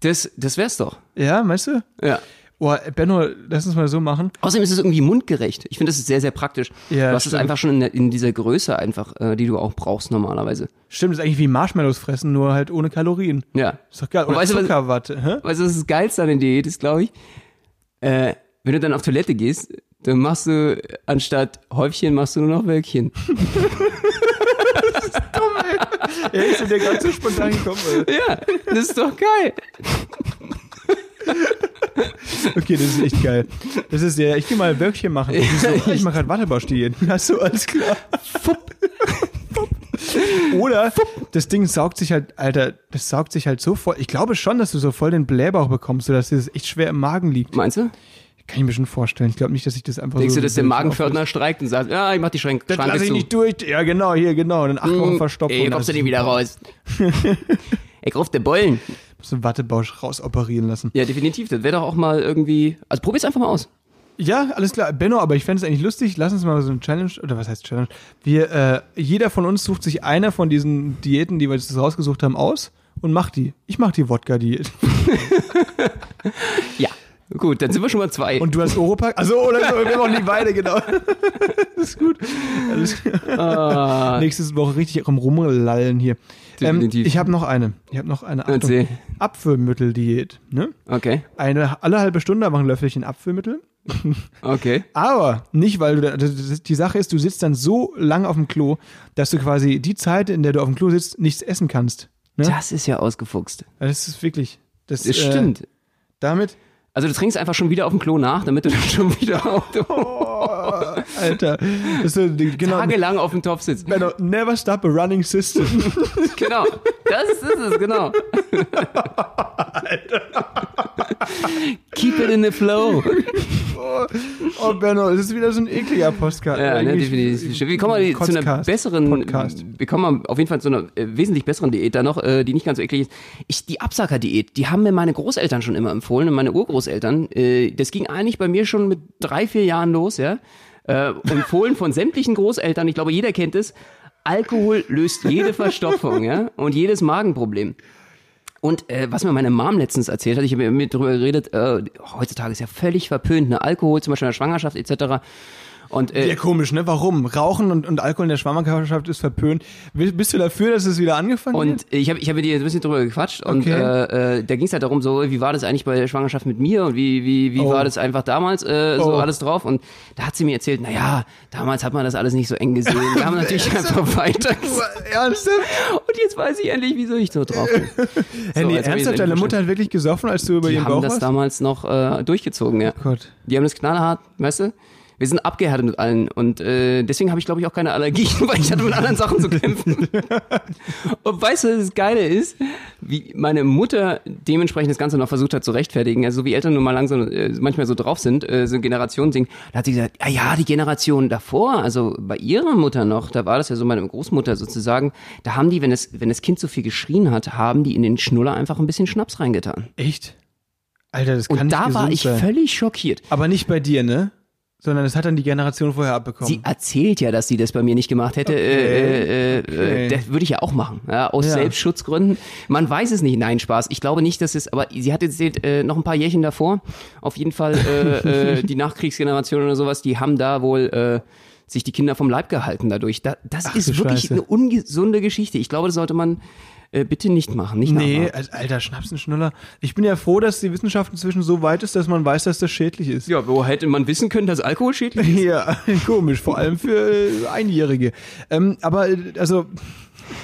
Das, das wär's doch. Ja, meinst du? Ja. Boah, Benno, lass uns mal so machen. Außerdem ist es irgendwie mundgerecht. Ich finde, das ist sehr, sehr praktisch. Ja, du hast es stimmt. einfach schon in, der, in dieser Größe einfach, äh, die du auch brauchst normalerweise. Stimmt, das ist eigentlich wie Marshmallows fressen, nur halt ohne Kalorien. Ja. Ist doch geil. Und Oder weißt du, was- Zuckerwatte. Weißt du, was das Geilste an der Diät ist, glaube ich? Äh, wenn du dann auf Toilette gehst, dann machst du anstatt Häufchen machst du nur noch Wölkchen. [LAUGHS] [LAUGHS] [LAUGHS] Ja, ist dir ganz so spontan gekommen. Ey. Ja, das ist doch geil. Okay, das ist echt geil. Das ist ja, ich geh mal Wölkchen machen. Ich, so, ich mache halt Wattebaustielen. Achso, [LAUGHS] alles klar. Oder das Ding saugt sich halt, Alter, das saugt sich halt so voll. Ich glaube schon, dass du so voll den Blähbauch bekommst, sodass es echt schwer im Magen liegt. Meinst du? Kann ich mir schon vorstellen. Ich glaube nicht, dass ich das einfach Denkst so du, dass der Magenpförtner streikt und sagt, ja, ich mach die Schränke, Das lasse ich zu. nicht durch. Ja, genau, hier, genau. Und dann acht Wochen Hm, verstopfen. Ey, kommst du nicht wieder raus. [LAUGHS] Ey, ruf der Bollen. Musst du Wattebausch rausoperieren lassen. Ja, definitiv. Das wäre doch auch mal irgendwie. Also probier's einfach mal aus. Ja, alles klar. Benno, aber ich fände es eigentlich lustig. Lass uns mal so eine Challenge, oder was heißt Challenge? Wir, äh, jeder von uns sucht sich einer von diesen Diäten, die wir jetzt rausgesucht haben, aus und macht die. Ich mach die Wodka-Diät. [LAUGHS] Ja. Gut, dann sind wir schon mal zwei. Und du hast Oropax? Also oder so, wir machen die beide, genau. das [LAUGHS] ist gut. Alles klar. Nächste Woche richtig am Rumlallen hier. Ähm, Definitiv. ich habe noch eine. Ich habe noch eine Achtung. Apfelmitteldiät. Ne? Okay, Eine alle halbe Stunde einfach ein Löffelchen Apfelmittel. okay. Aber nicht, weil du da, die Sache ist, du sitzt dann so lange auf dem Klo, dass du quasi die Zeit, in der du auf dem Klo sitzt, nichts essen kannst. Ne? Das ist ja ausgefuchst. Das ist wirklich, Das, Das stimmt. Äh, damit, Also du trinkst einfach schon wieder auf dem Klo nach, damit du dann schon wieder [LAUGHS] auf oh, Alter, das ist genau, tagelang auf dem Topf sitzt. Benno, never stop a running system. [LAUGHS] Genau, das ist es, genau. [LAUGHS] Keep it in the flow. Oh, Benno, es ist wieder so ein ekliger Postcard. Ja, ne, definitiv. Wie kommen wir zu einer besseren, Podcast. wir kommen auf jeden Fall zu einer äh, wesentlich besseren Diät da noch, äh, die nicht ganz so eklig ist. Ich, die Absacker-Diät, die haben mir meine Großeltern schon immer empfohlen und meine Urgroßeltern. Äh, das ging eigentlich bei mir schon mit drei, vier Jahren los, ja. Empfohlen von sämtlichen Großeltern, ich glaube, jeder kennt es. Alkohol löst jede Verstopfung, ja, und jedes Magenproblem. Und äh, was mir meine Mom letztens erzählt hat, ich habe mit drüber geredet, äh, heutzutage ist ja völlig verpönt, ne? Alkohol, zum Beispiel in der Schwangerschaft etc. Und äh, Ja, komisch, ne? Warum? Rauchen und, und Alkohol in der Schwangerschaft ist verpönt. Bist du dafür, dass es wieder angefangen wird? Und ich habe ich hab mit dir ein bisschen drüber gequatscht und Okay. äh, äh, da ging es halt darum, so wie war das eigentlich bei der Schwangerschaft mit mir und wie wie wie Oh. war das einfach damals äh, so Oh. alles drauf und da hat sie mir erzählt, na ja, damals hat man das alles nicht so eng gesehen. Wir haben natürlich [LAUGHS] [LAUGHS] einfach weiter [LAUGHS] Ernsthaft? und jetzt weiß ich endlich, wieso ich so drauf bin. So, ich's ernsthaft, deine. Mutter hat wirklich gesoffen, als du über Die ihren haben Bauch das warst? damals noch äh, durchgezogen, ja. Gott. Die haben das knallhart, weißt du? Wir sind abgehärtet mit allen und äh, deswegen habe ich glaube ich auch keine Allergien, [LAUGHS] weil ich hatte mit anderen Sachen zu kämpfen. [LAUGHS] und weißt du, was das Geile ist? Wie meine Mutter dementsprechend das Ganze noch versucht hat zu rechtfertigen, also so wie Eltern nun mal langsam äh, manchmal so drauf sind, äh, so ein Generationsding, da hat sie gesagt, ja ja, die Generation davor, also bei ihrer Mutter noch, da war das ja so meine Großmutter sozusagen, da haben die, wenn es wenn das Kind so viel geschrien hat, haben die in den Schnuller einfach ein bisschen Schnaps reingetan. Echt? Alter, das kann Und nicht da war ich sein. völlig schockiert. Aber nicht bei dir, ne? Sondern das hat dann die Generation vorher abbekommen. Sie erzählt ja, dass sie das bei mir nicht gemacht hätte. Äh, äh, äh, okay. Das würde ich ja auch machen, ja, aus Ja. Selbstschutzgründen. Man weiß es nicht. Nein, Spaß. Ich glaube nicht, dass es. Aber sie hat erzählt, äh, noch ein paar Jährchen davor. Auf jeden Fall äh, äh, [LAUGHS] die Nachkriegsgeneration oder sowas. Die haben da wohl äh, sich die Kinder vom Leib gehalten dadurch. Da, das Ach ist wirklich Scheiße. eine ungesunde Geschichte. Ich glaube, das sollte man äh, bitte nicht machen. Nicht Nee, nachmachen. alter Schnapsenschnuller. Ich bin ja froh, dass die Wissenschaft inzwischen so weit ist, dass man weiß, dass das schädlich ist. Ja, wo hätte man wissen können, dass Alkohol schädlich ist? Ja, [LAUGHS] komisch, vor allem für äh, Einjährige. Ähm, aber, äh, also,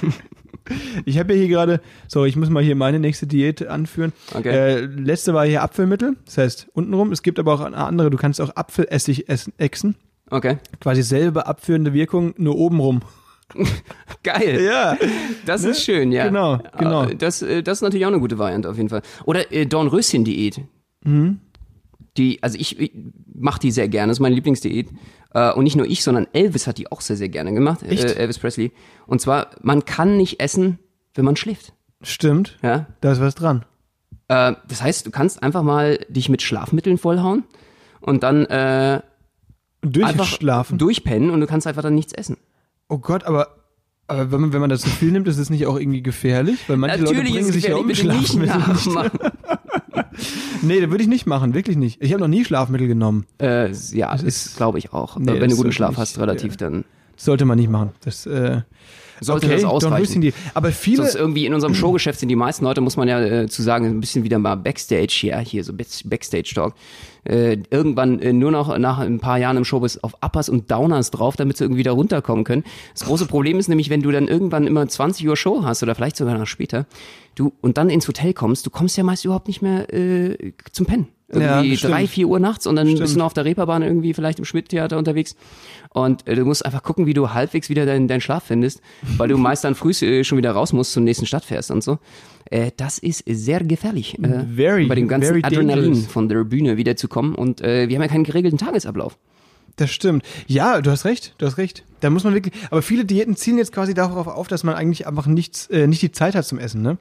[LAUGHS] ich habe ja hier gerade, sorry, ich muss mal hier meine nächste Diät anführen. Okay. Äh, letzte war hier Apfelmittel, das heißt untenrum. Es gibt aber auch eine andere, du kannst auch Apfelessig essen. Okay. Quasi selbe abführende Wirkung, nur obenrum. [LAUGHS] Geil. Ja, Das ist schön, ja. Genau, genau. Äh, Das, äh, das ist natürlich auch eine gute Variante auf jeden Fall. Oder äh, Dornröschen-Diät. Mhm. Die, also ich, ich mache die sehr gerne, das ist meine Lieblingsdiät. Äh, und nicht nur ich, sondern Elvis hat die auch sehr, sehr gerne gemacht. Echt? Äh, Elvis Presley. Und zwar, man kann nicht essen, wenn man schläft. stimmt. Ja? Da ist was dran. Äh, das heißt, du kannst einfach mal dich mit Schlafmitteln vollhauen und dann äh, einfach Durchschlafen. durchpennen und du kannst einfach dann nichts essen. Oh Gott, aber, aber wenn, man, wenn man das zu viel nimmt, ist es nicht auch irgendwie gefährlich? Weil manche Leute Natürlich bringen ist es sich ja um bitte nicht Schlafmittel. nachmachen. [LAUGHS] Nee, das würde ich nicht machen, wirklich nicht. Ich habe noch nie Schlafmittel genommen. Äh, ja, das ist- glaube ich auch. Nee, Wenn du guten Schlaf nicht, hast, relativ, ja. dann Das sollte man nicht machen. Das äh, sollte okay, das ausreichen. Die. Aber viele, Sonst irgendwie in unserem [CLEARS THROAT] Showgeschäft sind die meisten Leute, muss man ja äh, zu sagen, ein bisschen wieder mal Backstage, ja, hier so Backstage-Talk. Äh, irgendwann äh, nur noch nach ein paar Jahren im Showbiz auf Uppers und Downers drauf, damit sie irgendwie da runterkommen können. Das große Problem ist nämlich, wenn du dann irgendwann immer 20 Uhr Show hast oder vielleicht sogar noch später, du und dann ins Hotel kommst, du kommst ja meist überhaupt nicht mehr äh, zum Pennen. Ja, Irgendwie stimmt. drei, vier Uhr nachts und dann Stimmt. bist du noch auf der Reeperbahn irgendwie vielleicht im Schmidt-Theater unterwegs. Und äh, du musst einfach gucken, wie du halbwegs wieder deinen deinen Schlaf findest, weil du [LAUGHS] meist dann früh äh, schon wieder raus musst, zum nächsten Stadt fährst und so. Äh, das ist sehr gefährlich, äh, Very, bei dem ganzen Adrenalin dangerous. von der Bühne wiederzukommen. Und äh, wir haben ja keinen geregelten Tagesablauf. das stimmt. Ja, du hast recht, du hast recht. Da muss man wirklich, aber viele Diäten zielen jetzt quasi darauf auf, dass man eigentlich einfach nichts, äh, nicht die Zeit hat zum Essen, ne?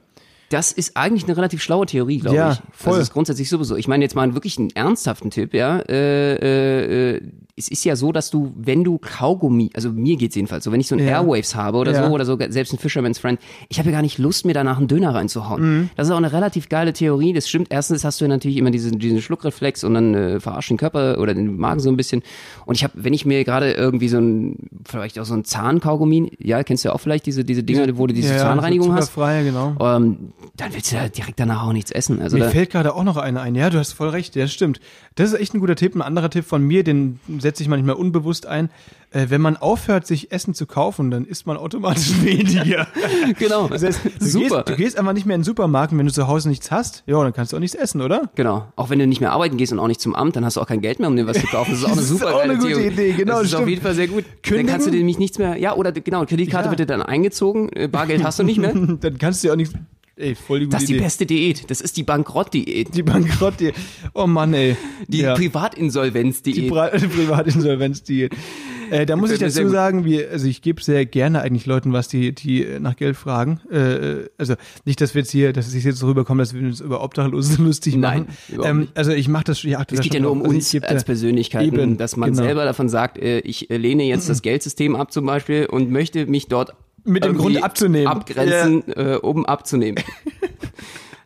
Das ist eigentlich eine relativ schlaue Theorie, glaube Ja, ich. voll. Das ist grundsätzlich sowieso. Ich meine jetzt mal wirklich einen ernsthaften Tipp, ja. Äh, äh, äh, es ist ja so, dass du, wenn du Kaugummi, also mir geht's jedenfalls so, wenn ich so ein Ja. Airwaves habe oder Ja. so, oder so, selbst ein Fisherman's Friend, ich habe ja gar nicht Lust, mir danach einen Döner reinzuhauen. Mhm. Das ist auch eine relativ geile Theorie. Das stimmt. Erstens hast du ja natürlich immer diesen, diesen Schluckreflex und dann äh, verarscht den Körper oder den Magen so ein bisschen. Und ich habe, wenn ich mir gerade irgendwie so ein, vielleicht auch so ein Zahnkaugummi, ja, kennst du ja auch vielleicht diese, diese Dinger, wo du diese ja, Zahnreinigung hast. zuckerfrei, genau. Ähm, dann willst du ja direkt danach auch nichts essen. Also Mir da, fällt gerade auch noch einer ein. Ja, du hast voll recht, ja, stimmt. Das ist echt ein guter Tipp. Ein anderer Tipp von mir, den setze ich manchmal unbewusst ein. Äh, wenn man aufhört, sich Essen zu kaufen, dann isst man automatisch [LAUGHS] weniger. [LAUGHS] genau. Das heißt, du, Super. Gehst, du gehst einfach nicht mehr in den Supermarkt und wenn du zu Hause nichts hast, ja, dann kannst du auch nichts essen, oder? Genau. Auch wenn du nicht mehr arbeiten gehst und auch nicht zum Amt, dann hast du auch kein Geld mehr, um dir was zu kaufen. Das ist auch eine [LAUGHS] Das ist super auch eine gute Theorie. Idee, genau, Das ist auf stimmt. jeden Fall sehr gut. Kündigen? Dann kannst du dir nämlich nichts mehr, ja, oder genau, Kreditkarte Ja. wird dir dann eingezogen, äh, Bargeld hast du nicht mehr. dann kannst du ja auch nichts. Ey, voll die gute Das ist die Idee. beste Diät. Das ist die Bankrottdiät. Die Bankrott, die, oh Mann, ey. Die ja. Die Privatinsolvenzdiät. [LAUGHS] Pri Privatinsolvenzdiät. Äh, da muss ich Gefällt mir sehr dazu gut. sagen, wir, also ich gebe sehr gerne eigentlich Leuten was, die, die äh, nach Geld fragen. Äh, also nicht, dass wir jetzt hier, dass es jetzt so rüberkommt, dass wir uns über Obdachlose [LAUGHS] lustig Nein, machen. überhaupt Ähm, nicht. also ich mache das, ich achte Es da geht ja schon nur um drauf. Also ich uns geb da- als Persönlichkeiten, Eben, dass man genau. selber davon sagt, äh, ich äh, lehne jetzt das Geldsystem ab zum Beispiel und möchte mich dort Mit dem Grund abzunehmen. abgrenzen, äh, um abzunehmen.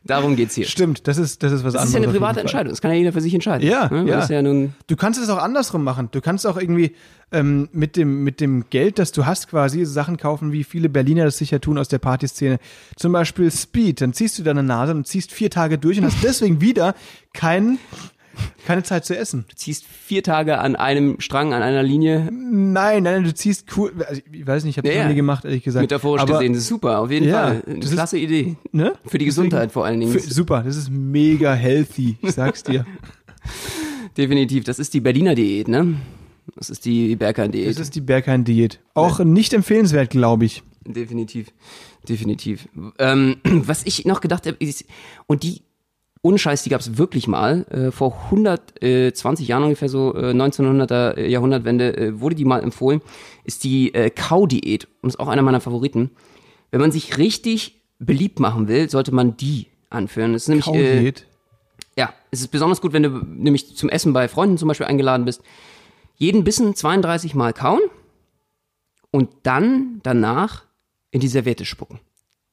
Darum geht's hier. Stimmt, das ist, das ist was Das ist anderes. ja eine private. Entscheidung. Das kann ja jeder für sich entscheiden. Ja, ne? Ja. Ja nun Du kannst es auch andersrum machen. Du kannst auch irgendwie ähm, mit, dem, mit dem Geld, das du hast, quasi Sachen kaufen, wie viele Berliner das sicher tun aus der Partyszene. Zum Beispiel Speed. Dann ziehst du deine Nase und ziehst vier Tage durch und hast deswegen wieder kein, keine Zeit zu essen. Du ziehst vier Tage an einem Strang, an einer Linie, Nein, nein, du ziehst cool. Also ich weiß nicht, ich habe das Ja, noch ja. nie gemacht, ehrlich gesagt. metaphorisch Aber, gesehen. Das ist super, auf jeden Ja, Fall. Eine das ist- klasse Idee. Ne? Für die Gesundheit vor allen Dingen. Für, super, das ist mega healthy, ich sag's dir. [LAUGHS] Definitiv. Das ist die Berliner Diät, ne? Das ist die Bergheim-Diät. Das ist die Berghain-Diät. Auch nicht empfehlenswert, glaube ich. Definitiv, definitiv. Ähm, [CLEARS THROAT] was ich noch gedacht habe, ist, und die, ohne Scheiß, die gab es wirklich mal, äh, vor 120 Jahren ungefähr so, äh, 1900er äh, Jahrhundertwende, äh, wurde die mal empfohlen, ist die äh, Kau-Diät und ist auch einer meiner Favoriten. Wenn man sich richtig beliebt machen will, sollte man die anführen. Das ist nämlich, äh, Kaudiät. ja, es ist besonders gut, wenn du nämlich zum Essen bei Freunden zum Beispiel eingeladen bist. Jeden Bissen 32 Mal kauen und dann danach in die Serviette spucken.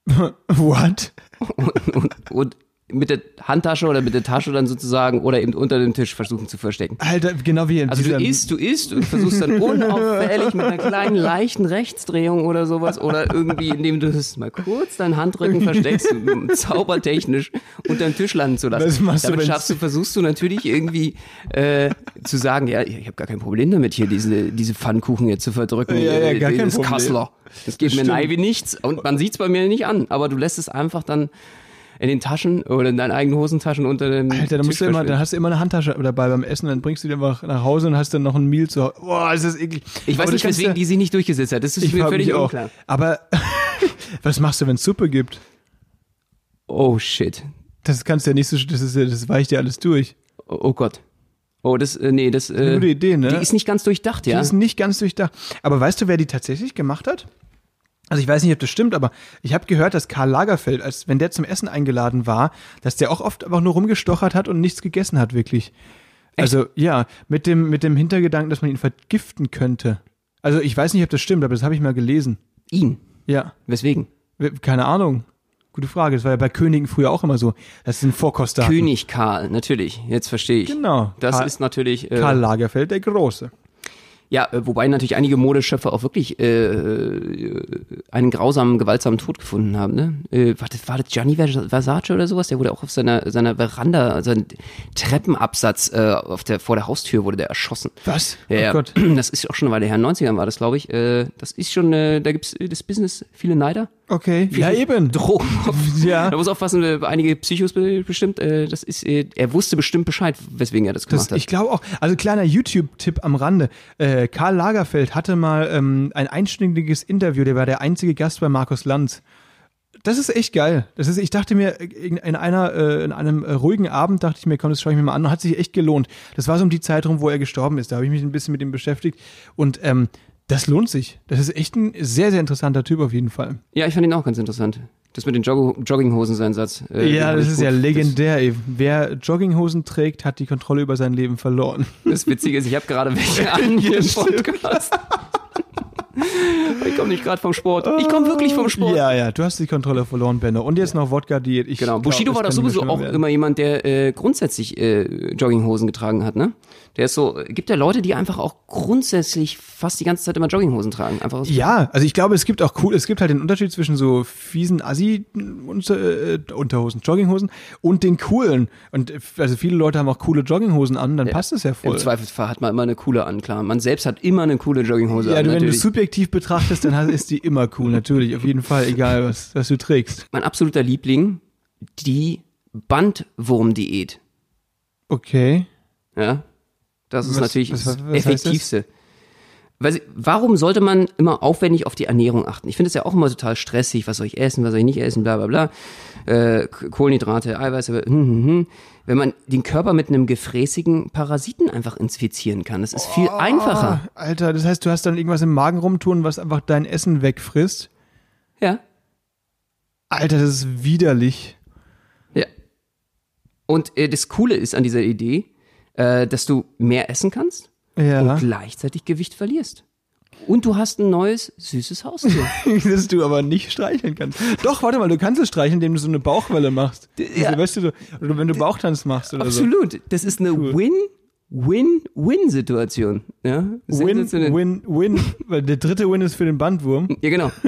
[LAUGHS] What? Und, und, und mit der Handtasche oder mit der Tasche dann sozusagen oder eben unter dem Tisch versuchen zu verstecken. Alter, genau wie in Also du isst, du isst und versuchst dann [LAUGHS] unauffällig mit einer kleinen leichten Rechtsdrehung oder sowas oder irgendwie, indem du es mal kurz deinen Handrücken versteckst, zaubertechnisch unter dem Tisch landen zu lassen. Was machst du, Damit wenn's- schaffst du, versuchst du natürlich irgendwie äh, zu sagen, ja, ich habe gar kein Problem damit, hier diese, diese Pfannkuchen jetzt zu verdrücken. Ja, ja, äh, gar kein das Problem. Kassler. Das geht mir Stimmt. nahe wie nichts und man sieht's bei mir nicht an, aber du lässt es einfach dann in den Taschen oder in deinen eigenen Hosentaschen unter dem Alter, da musst du immer, dann hast du immer eine Handtasche dabei beim Essen, dann bringst du die einfach nach Hause und hast dann noch ein Meal zu Hause. Boah, ist das eklig. Ich weiß Aber nicht, weswegen ja- die sich nicht durchgesetzt hat. Das ist mir völlig auch. unklar. Aber [LAUGHS] was machst du, wenn es Suppe gibt? Oh shit. Das kannst du ja nicht so, das ist das weicht ja alles durch. Oh, oh Gott. Oh, das, äh, nee, das, äh, gute Idee, ne? Die ist nicht ganz durchdacht, ja. Die ist nicht ganz durchdacht. Aber weißt du, wer die tatsächlich gemacht hat? Also ich weiß nicht, ob das stimmt, aber ich habe gehört, dass Karl Lagerfeld, als wenn der zum Essen eingeladen war, dass der auch oft einfach nur rumgestochert hat und nichts gegessen hat, wirklich. Also ja, mit dem, mit dem Hintergedanken, dass man ihn vergiften könnte. Also ich weiß nicht, ob das stimmt, aber das habe ich mal gelesen. Ihn. Ja, Weswegen? keine Ahnung. Gute Frage. Das war ja bei Königen früher auch immer so. Das sind Vorkoster. König Karl, natürlich. Jetzt verstehe ich. Genau. Das Karl- ist natürlich. Äh, Karl Lagerfeld der Große. Ja, äh, wobei natürlich einige Modeschöpfer auch wirklich äh, äh, einen grausamen, gewaltsamen Tod gefunden haben. Ne? Äh, war, das, war das Gianni Versace oder sowas? Der wurde auch auf seiner, seiner Veranda, sein Treppenabsatz äh, auf der, vor der Haustür wurde der erschossen. Was? Ja, oh. Gott. das ist auch schon eine Weile her. In den 90ern war das, glaube ich. Äh, das ist schon, äh, da gibt's äh, das Business, viele Neider. Okay. Ja, eben. [LAUGHS] Drogen. Ja. Da muss aufpassen, einige Psychos be- bestimmt, äh, das ist, äh, er wusste bestimmt Bescheid, weswegen er das gemacht Das, hat. ich glaube auch. Also kleiner YouTube-Tipp am Rande. Äh, Karl Lagerfeld hatte mal ähm, ein einstündiges Interview. Der war der einzige Gast bei Markus Lanz. Das ist echt geil. Das ist, ich dachte mir, in, in einer, äh, in einem äh, ruhigen Abend dachte ich mir, komm, das schaue ich mir mal an. Hat sich echt gelohnt. Das war so um die Zeit rum, wo er gestorben ist. Da habe ich mich ein bisschen mit ihm beschäftigt. Und ähm, das lohnt sich. Das ist echt ein sehr, sehr interessanter Typ auf jeden Fall. Ja, ich fand ihn auch ganz interessant. Das mit den Jog Jogginghosen, sein Satz. äh, ja, das ist gut. ja legendär. Ey. Wer Jogginghosen trägt, hat die Kontrolle über sein Leben verloren. Das, Witzige ist, ich habe gerade welche [LAUGHS] an hier im. Podcast. [LAUGHS] ich komme nicht gerade vom Sport. Ich komme wirklich vom Sport. Ja, ja, du hast die Kontrolle verloren, Benno. Und jetzt noch Wodka-Diät. Ich Genau, glaub, Bushido war doch sowieso auch werden. immer jemand, der äh, grundsätzlich äh, Jogginghosen getragen hat, ne? Der ist so, gibt ja Leute, die einfach auch grundsätzlich fast die ganze Zeit immer Jogginghosen tragen. Einfach Ja, also ich glaube, es gibt auch cool, es gibt halt den Unterschied zwischen so fiesen Assi-Unterhosen, Jogginghosen und den coolen. Und äh, also viele Leute haben auch coole Jogginghosen an, dann passt es ja voll. Im Zweifelsfall hat man immer eine coole an, klar. Man selbst hat immer eine coole Jogginghose Ja, an, du, wenn du subjektiv betrachtest, dann ist die immer cool, natürlich, auf jeden Fall, egal was, was du trägst. Mein absoluter Liebling, die Bandwurmdiät. Okay. Ja, das ist Was- natürlich was- das was heißt das? Effektivste. Weil, sie- warum sollte man immer aufwendig auf die Ernährung achten? Ich finde es ja auch immer total stressig. Was soll ich essen, was soll ich nicht essen, bla bla bla. Äh, Kohlenhydrate, Eiweiße, hm, hm, hm. wenn man den Körper mit einem gefräßigen Parasiten einfach infizieren kann. Das ist viel einfacher. Alter, das heißt, du hast dann irgendwas im Magen rumtun, was einfach dein Essen wegfrisst. Ja. Alter, das ist widerlich. Ja. Und äh, das Coole ist an dieser Idee, äh, dass du mehr essen kannst Ja. und gleichzeitig Gewicht verlierst. Und du hast ein neues, süßes Haustier. [LAUGHS] das du aber nicht streicheln kannst. Doch, warte mal, du kannst es streicheln, indem du so eine Bauchwelle machst. Ja. Also, weißt du, so, oder wenn du Bauchtanz machst oder Absolut. Das ist eine Win-Win-Win-Situation. Ja? so. Win, Sensationell. win, win. Weil der dritte Win ist für den Bandwurm. Ja, genau. [LAUGHS]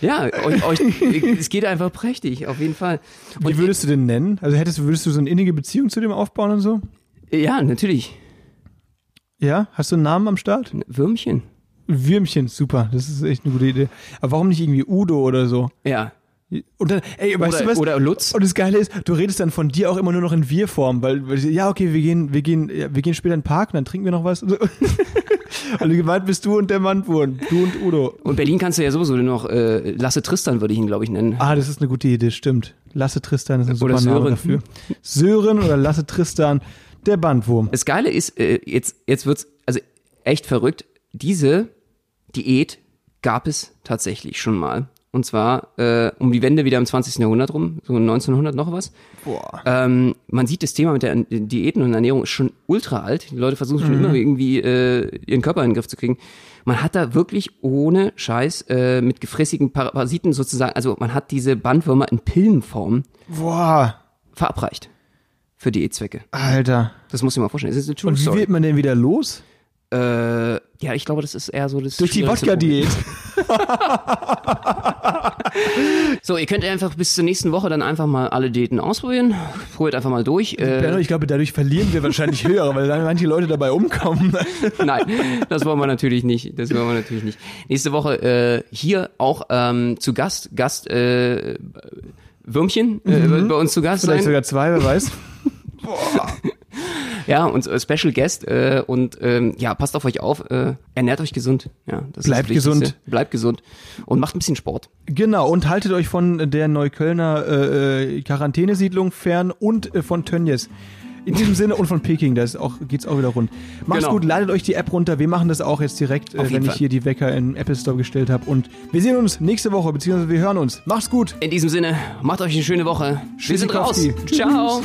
ja, euch, euch, es geht einfach prächtig, auf jeden Fall. Wie würdest du den nennen? Also hättest du, würdest du so eine innige Beziehung zu dem aufbauen und so? Ja, natürlich. Ja? Hast du einen Namen am Start? Würmchen. Würmchen, super. Das ist echt eine gute Idee. Aber warum nicht irgendwie Udo oder so? Ja. Und dann, ey, weißt Oder- du was? oder Lutz. Und das Geile ist, du redest dann von dir auch immer nur noch in Wir-Form, weil, weil ja, okay, wir gehen, wir gehen, ja, wir gehen später in den Park und dann trinken wir noch was. [LAUGHS] Und, so. und gemeint bist du und der Bandwurm. Du und Udo. Und Berlin kannst du ja sowieso noch, äh, Lasse Tristan würde ich ihn, glaube ich, nennen. Ah, das ist eine gute Idee, stimmt. Lasse Tristan ist ein super Oder Name Sören. dafür. Sören oder Lasse Tristan, der Bandwurm. Das Geile ist, äh, jetzt, jetzt wird's also echt verrückt. Diese Diät gab es tatsächlich schon mal. Und zwar äh, um die Wende wieder im 20. Jahrhundert rum, so 1900 noch was. Boah. Ähm, man sieht, das Thema mit der Diäten und Ernährung ist schon ultra alt. Die Leute versuchen schon immer irgendwie äh, ihren Körper in den Griff zu kriegen. Man hat da wirklich ohne Scheiß äh, mit gefräßigen Parasiten sozusagen, also man hat diese Bandwürmer in Pillenform Boah, verabreicht für Diätzwecke. Alter. Das muss ich mal vorstellen. Das ist eine True Und wie Story. wird man denn wieder los? Äh, ja, ich glaube, das ist eher so das. Durch die Wodka-Diät. [LAUGHS] [LAUGHS] So, ihr könnt einfach bis zur nächsten Woche dann einfach mal alle Diäten ausprobieren. Probiert einfach mal durch. Äh, ich glaube, dadurch verlieren wir wahrscheinlich [LAUGHS] höher, weil dann manche Leute dabei umkommen. [LAUGHS] nein, das wollen wir natürlich nicht. Das wollen wir natürlich nicht. Nächste Woche äh, hier auch ähm, zu Gast, Gast äh, Würmchen äh, wird bei uns zu Gast Mhm. Vielleicht sein. sogar zwei, wer weiß. Ja, und äh, Special Guest äh, und ähm, ja, passt auf euch auf, äh, ernährt euch gesund. Ja, das Bleibt ist das gesund. Bleibt gesund und macht ein bisschen Sport. Genau, und haltet euch von der Neuköllner äh, äh, Quarantänesiedlung fern und äh, von Tönnies. In diesem Sinne und von Peking, da auch, geht's auch wieder rund. Macht's Genau. gut, ladet euch die App runter. Wir machen das auch jetzt direkt, äh, wenn jeden ich Fall. hier die Wecker in den Apple Store gestellt habe. Und wir sehen uns nächste Woche, beziehungsweise wir hören uns. Macht's gut. In diesem Sinne, macht euch eine schöne Woche. Wir sind raus. Ciao.